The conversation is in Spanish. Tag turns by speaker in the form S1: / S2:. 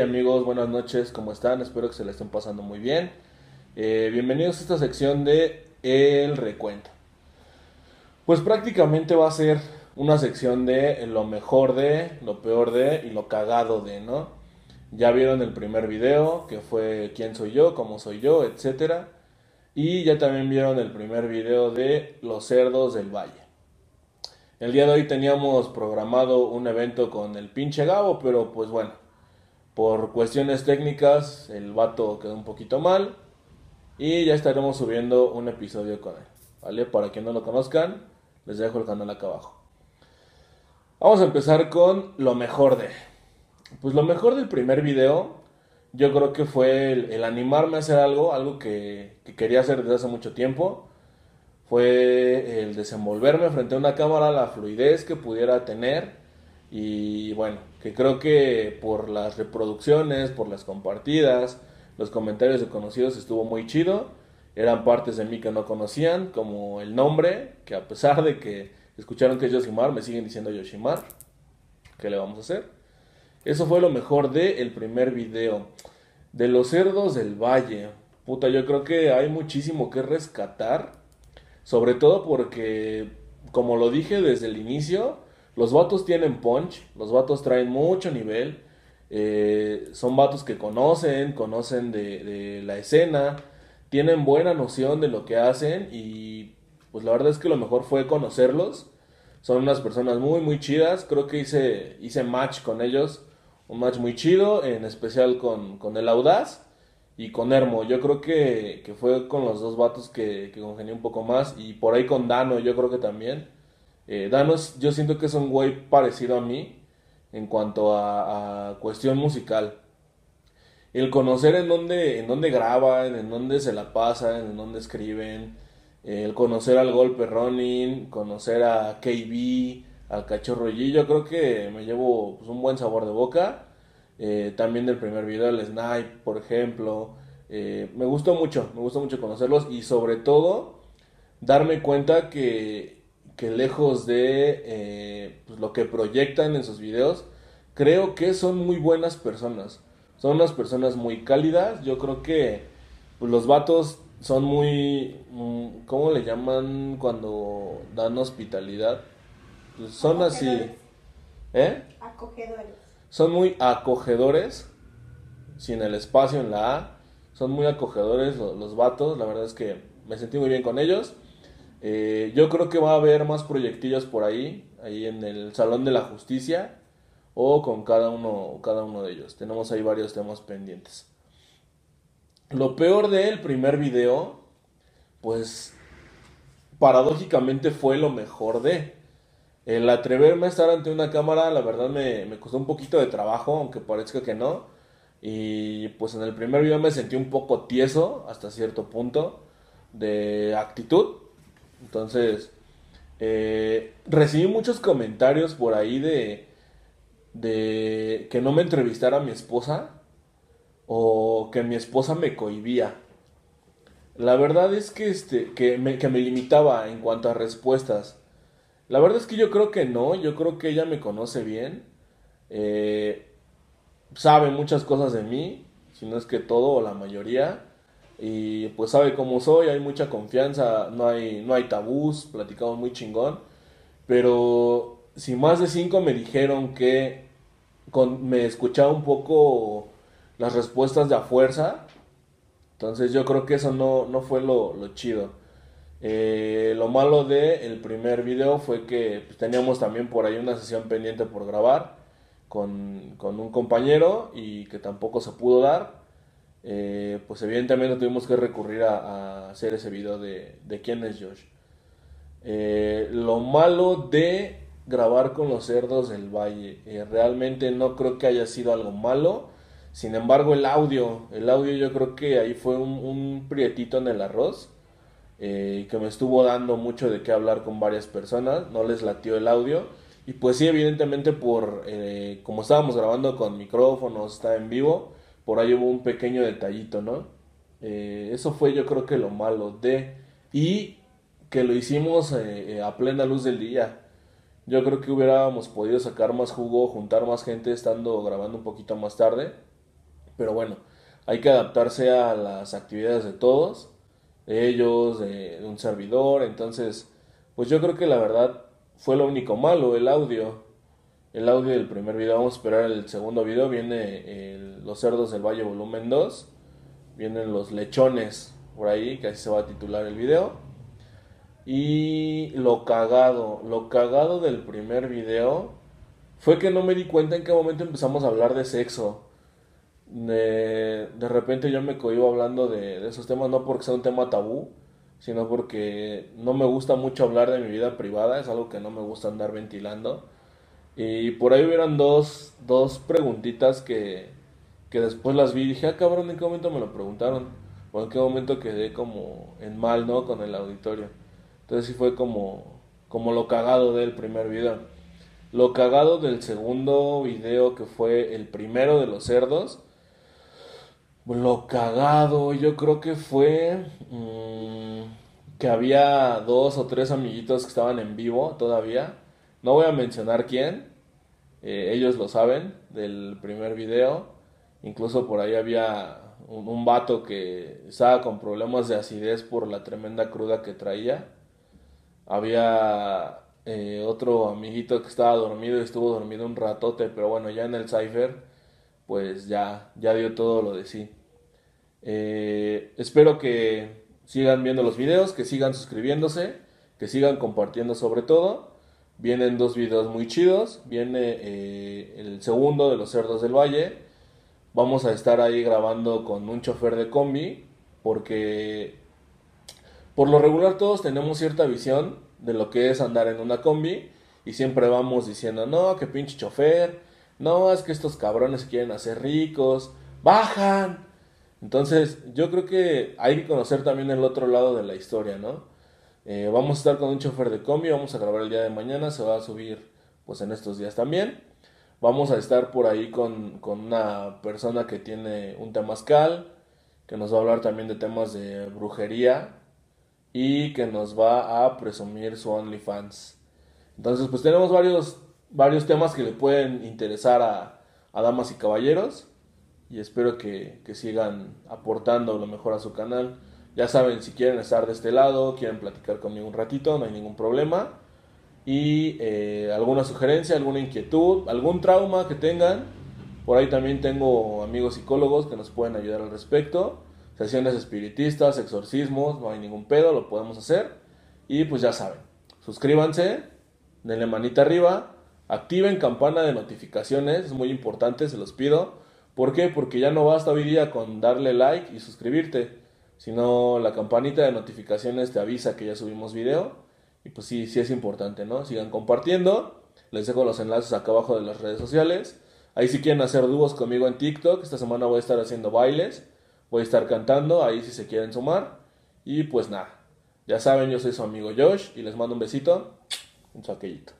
S1: Amigos, buenas noches, ¿cómo están? Espero que se la estén pasando muy bien. Eh, bienvenidos a esta sección de El Recuento. Pues prácticamente va a ser una sección de lo mejor de, lo peor de y lo cagado de, ¿no? Ya vieron el primer video, que fue quién soy yo, cómo soy yo, etcétera. Y ya también vieron el primer video de los cerdos del valle. El día de hoy teníamos programado un evento con el pinche Gabo, pero pues bueno, por cuestiones técnicas el vato quedó un poquito mal y ya estaremos subiendo un episodio con él, ¿vale? Para quien no lo conozcan, les dejo el canal acá abajo. Vamos a empezar con lo mejor de... Pues lo mejor del primer video, yo creo que fue el, animarme a hacer algo, algo que, que quería hacer desde hace mucho tiempo fue el desenvolverme frente a una cámara, la fluidez que pudiera tener y bueno, que creo que por las reproducciones, por las compartidas, los comentarios de conocidos estuvo muy chido. Eran partes de mí que no conocían, como el nombre, que a pesar de que escucharon que es Yoshimar, me siguen diciendo Yoshimar. ¿Qué le vamos a hacer? Eso fue lo mejor del el primer video. De los cerdos del valle. Puta, yo creo que hay muchísimo que rescatar sobre todo porque, como lo dije desde el inicio, los vatos tienen punch, los vatos traen mucho nivel, eh, son vatos que conocen, conocen de, la escena, tienen buena noción de lo que hacen y pues la verdad es que lo mejor fue conocerlos. Son unas personas muy, muy chidas. Creo que hice, hice match con ellos. Un match muy chido, en especial con, con el Audaz y con Hermo. Yo creo que, fue con los dos vatos que, que congenié un poco más. Y por ahí con Dano, yo creo que también. Eh, Dano, yo siento que es un güey parecido a mí en cuanto a, cuestión musical. El conocer en dónde, en dónde graban, en dónde se la pasan, en dónde escriben. El conocer al Golpe Ronin, conocer a KB, al Cachorro G, yo creo que me llevo pues, un buen sabor de boca. Eh, también del primer video, el Snipe, por ejemplo. Eh, me gustó mucho, me gustó mucho conocerlos y sobre todo darme cuenta que, que lejos de eh, pues, lo que proyectan en sus videos, creo que son muy buenas personas. Son unas personas muy cálidas. Yo creo que pues, los vatos son muy... Mm, ¿Cómo le llaman cuando dan hospitalidad? Pues, son así...
S2: ¿Eh? Acogedores
S1: son muy acogedores, sin el espacio en la A, son muy acogedores los, vatos, la verdad es que me sentí muy bien con ellos. Eh, yo creo que va a haber más proyectillos por ahí, ahí en el Salón de la Justicia, o con cada uno, cada uno de ellos. Tenemos ahí varios temas pendientes. Lo peor del primer video, pues paradójicamente fue lo mejor de. El atreverme a estar ante una cámara, la verdad me, costó un poquito de trabajo, aunque parezca que no. Y pues en el primer video me sentí un poco tieso hasta cierto punto de actitud. Entonces, eh, recibí muchos comentarios por ahí de, de que no me entrevistara mi esposa o que mi esposa me cohibía. La verdad es que, este, que, me, que me limitaba en cuanto a respuestas. La verdad es que yo creo que no, yo creo que ella me conoce bien, eh, sabe muchas cosas de mí, si no es que todo o la mayoría, y pues sabe cómo soy, hay mucha confianza, no hay, no hay tabús, platicamos muy chingón, pero si más de cinco me dijeron que me escuchaba un poco las respuestas de a fuerza, entonces yo creo que eso no, no fue lo, lo chido. Eh, lo malo de el primer video fue que pues, teníamos también por ahí una sesión pendiente por grabar con, con un compañero y que tampoco se pudo dar. Eh, pues evidentemente tuvimos que recurrir a, hacer ese video de, de quién es Josh. Eh, lo malo de grabar con los cerdos del valle, realmente no creo que haya sido algo malo. Sin embargo, el audio, el audio yo creo que ahí fue un, prietito en el arroz eh, que me estuvo dando mucho de qué hablar con varias personas, no les latió el audio. Y pues sí, evidentemente por, eh, como estábamos grabando con micrófonos, está en vivo, por ahí hubo un pequeño detallito, ¿no? Eh, eso fue yo creo que lo malo de... Y que lo hicimos a plena luz del día. Yo creo que hubiéramos podido sacar más jugo, juntar más gente estando grabando un poquito más tarde. Pero bueno, hay que adaptarse a las actividades de todos, de ellos, de, un servidor. Entonces, pues yo creo que la verdad fue lo único malo, el audio. El audio del primer video, vamos a esperar el segundo video, viene Los cerdos del Valle volumen 2, vienen los lechones por ahí, que así se va a titular el video. Y lo cagado, lo cagado del primer video fue que no me di cuenta en qué momento empezamos a hablar de sexo. De, de repente yo me cohibo hablando de, de, esos temas, no porque sea un tema tabú, sino porque no me gusta mucho hablar de mi vida privada, es algo que no me gusta andar ventilando. Y por ahí hubieran dos, dos preguntitas que, que después las vi y dije, ah cabrón, ¿en qué momento me lo preguntaron? O en qué momento quedé como en mal, ¿no? Con el auditorio. Entonces sí fue como, como lo cagado del primer video. Lo cagado del segundo video que fue el primero de los cerdos. Lo cagado yo creo que fue mmm, que había dos o tres amiguitos que estaban en vivo todavía. No voy a mencionar quién. Eh, ellos lo saben del primer video. Incluso por ahí había un, un vato que estaba con problemas de acidez por la tremenda cruda que traía había eh, otro amiguito que estaba dormido y estuvo dormido un ratote, pero bueno, ya en el cipher, pues ya, ya dio todo lo de sí. Eh, espero que sigan viendo los videos, que sigan suscribiéndose, que sigan compartiendo sobre todo. Vienen dos videos muy chidos. Viene eh, el segundo de los cerdos del valle. Vamos a estar ahí grabando con un chofer de combi porque por lo regular todos tenemos cierta visión de lo que es andar en una combi y siempre vamos diciendo, no, que pinche chofer, no, es que estos cabrones quieren hacer ricos, bajan. Entonces yo creo que hay que conocer también el otro lado de la historia, ¿no? Eh, vamos a estar con un chofer de combi, vamos a grabar el día de mañana, se va a subir pues en estos días también. Vamos a estar por ahí con, una persona que tiene un temazcal, que nos va a hablar también de temas de brujería, y que nos va a presumir su OnlyFans. Entonces, pues tenemos varios, varios temas que le pueden interesar a, damas y caballeros y espero que, sigan aportando lo mejor a su canal. Ya saben, si quieren estar de este lado, quieren platicar conmigo un ratito, no hay ningún problema. Y eh, alguna sugerencia, alguna inquietud, algún trauma que tengan. Por ahí también tengo amigos psicólogos que nos pueden ayudar al respecto sesiones espiritistas, exorcismos, no hay ningún pedo, lo podemos hacer. Y pues ya saben, suscríbanse, denle manita arriba, activen campana de notificaciones, es muy importante, se los pido. ¿Por qué? Porque ya no basta hoy día con darle like y suscribirte, sino la campanita de notificaciones te avisa que ya subimos video. Y pues sí, sí es importante, ¿no? Sigan compartiendo. Les dejo los enlaces acá abajo de las redes sociales. Ahí si quieren hacer dúos conmigo en TikTok, esta semana voy a estar haciendo bailes. Voy a estar cantando ahí si se quieren sumar. Y pues nada, ya saben, yo soy su amigo Josh y les mando un besito, un saquellito.